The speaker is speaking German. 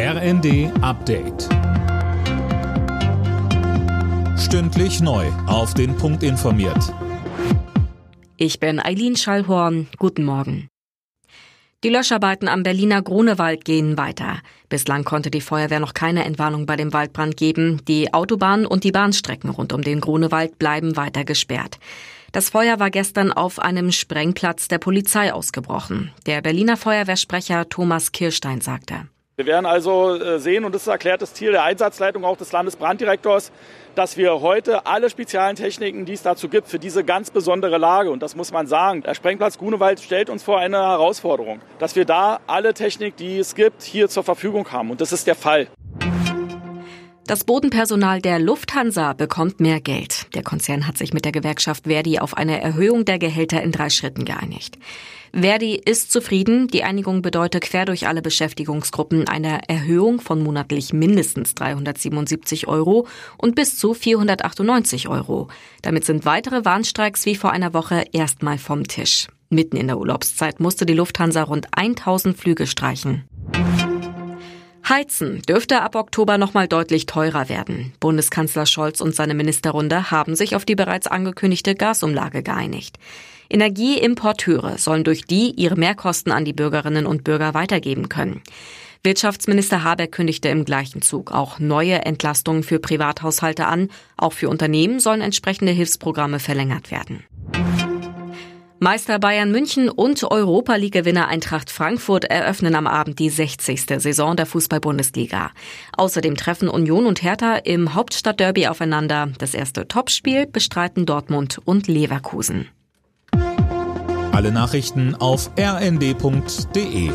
RND Update. Stündlich neu. Auf den Punkt informiert. Ich bin Eileen Schallhorn. Guten Morgen. Die Löscharbeiten am Berliner Grunewald gehen weiter. Bislang konnte die Feuerwehr noch keine Entwarnung bei dem Waldbrand geben. Die Autobahnen und die Bahnstrecken rund um den Grunewald bleiben weiter gesperrt. Das Feuer war gestern auf einem Sprengplatz der Polizei ausgebrochen. Der Berliner Feuerwehrsprecher Thomas Kirstein sagte. Wir werden also äh, sehen, und das ist erklärtes Ziel der Einsatzleitung auch des Landesbranddirektors, dass wir heute alle speziellen Techniken, die es dazu gibt, für diese ganz besondere Lage, und das muss man sagen, der Sprengplatz Grunewald stellt uns vor eine Herausforderung, dass wir da alle Technik, die es gibt, hier zur Verfügung haben. Und das ist der Fall. Das Bodenpersonal der Lufthansa bekommt mehr Geld. Der Konzern hat sich mit der Gewerkschaft Verdi auf eine Erhöhung der Gehälter in drei Schritten geeinigt. Verdi ist zufrieden. Die Einigung bedeutet quer durch alle Beschäftigungsgruppen eine Erhöhung von monatlich mindestens 377 Euro und bis zu 498 Euro. Damit sind weitere Warnstreiks wie vor einer Woche erstmal vom Tisch. Mitten in der Urlaubszeit musste die Lufthansa rund 1000 Flüge streichen. Heizen dürfte ab Oktober nochmal deutlich teurer werden. Bundeskanzler Scholz und seine Ministerrunde haben sich auf die bereits angekündigte Gasumlage geeinigt. Energieimporteure sollen durch die ihre Mehrkosten an die Bürgerinnen und Bürger weitergeben können. Wirtschaftsminister Habeck kündigte im gleichen Zug auch neue Entlastungen für Privathaushalte an. Auch für Unternehmen sollen entsprechende Hilfsprogramme verlängert werden. Meister Bayern München und Europa League-Gewinner Eintracht Frankfurt eröffnen am Abend die 60. Saison der Fußball-Bundesliga. Außerdem treffen Union und Hertha im Hauptstadtderby aufeinander. Das erste Topspiel bestreiten Dortmund und Leverkusen. Alle Nachrichten auf rnd.de